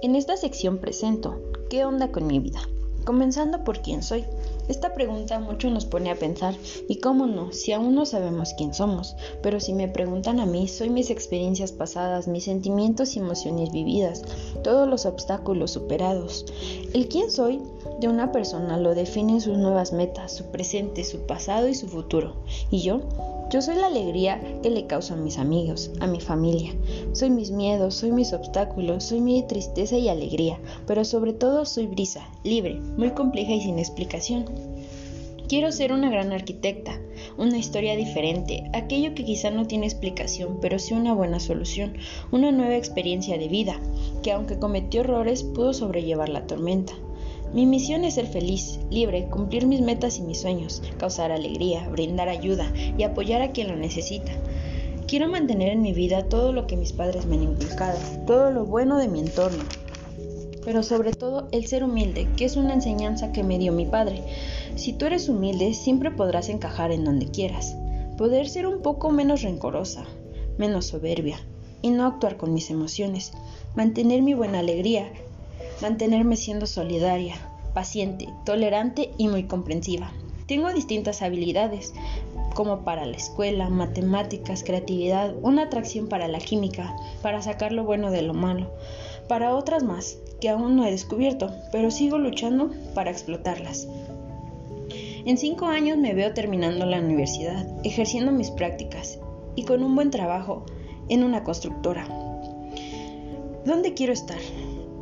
En esta sección presento ¿Qué onda con mi vida? Comenzando por quién soy. Esta pregunta mucho nos pone a pensar, y cómo no, si aún no sabemos quién somos, pero si me preguntan a mí, soy mis experiencias pasadas, mis sentimientos y emociones vividas, todos los obstáculos superados. El quién soy de una persona lo definen sus nuevas metas, su presente, su pasado y su futuro. Y yo, yo soy la alegría que le causo a mis amigos, a mi familia. Soy mis miedos, soy mis obstáculos, soy mi tristeza y alegría, pero sobre todo soy brisa, libre, muy compleja y sin explicación. Quiero ser una gran arquitecta, una historia diferente, aquello que quizá no tiene explicación, pero sí una buena solución, una nueva experiencia de vida, que aunque cometió errores pudo sobrellevar la tormenta. Mi misión es ser feliz, libre, cumplir mis metas y mis sueños, causar alegría, brindar ayuda y apoyar a quien lo necesita. Quiero mantener en mi vida todo lo que mis padres me han inculcado, todo lo bueno de mi entorno, pero sobre todo el ser humilde, que es una enseñanza que me dio mi padre. Si tú eres humilde, siempre podrás encajar en donde quieras. Poder ser un poco menos rencorosa, menos soberbia, y no actuar con mis emociones. Mantener mi buena alegría, mantenerme siendo solidaria, paciente, tolerante y muy comprensiva. Tengo distintas habilidades, como para la escuela, matemáticas, creatividad, una atracción para la química, para sacar lo bueno de lo malo, para otras más que aún no he descubierto, pero sigo luchando para explotarlas. En cinco años me veo terminando la universidad, ejerciendo mis prácticas y con un buen trabajo en una constructora. ¿Dónde quiero estar?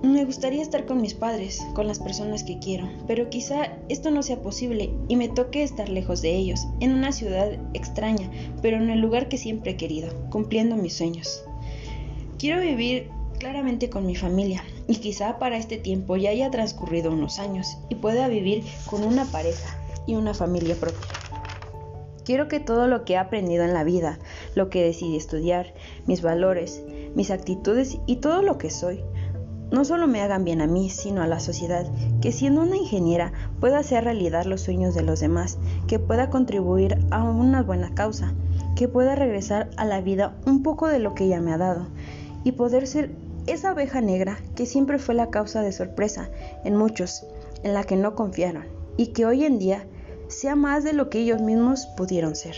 Me gustaría estar con mis padres, con las personas que quiero, pero quizá esto no sea posible y me toque estar lejos de ellos, en una ciudad extraña, pero en el lugar que siempre he querido, cumpliendo mis sueños. Quiero vivir claramente con mi familia y quizá para este tiempo ya haya transcurrido unos años y pueda vivir con una pareja y una familia propia. Quiero que todo lo que he aprendido en la vida, lo que decidí estudiar, mis valores, mis actitudes y todo lo que soy, no solo me hagan bien a mí, sino a la sociedad, que siendo una ingeniera pueda hacer realidad los sueños de los demás, que pueda contribuir a una buena causa, que pueda regresar a la vida un poco de lo que ella me ha dado, y poder ser esa abeja negra que siempre fue la causa de sorpresa en muchos, en la que no confiaron, y que hoy en día sea más de lo que ellos mismos pudieron ser.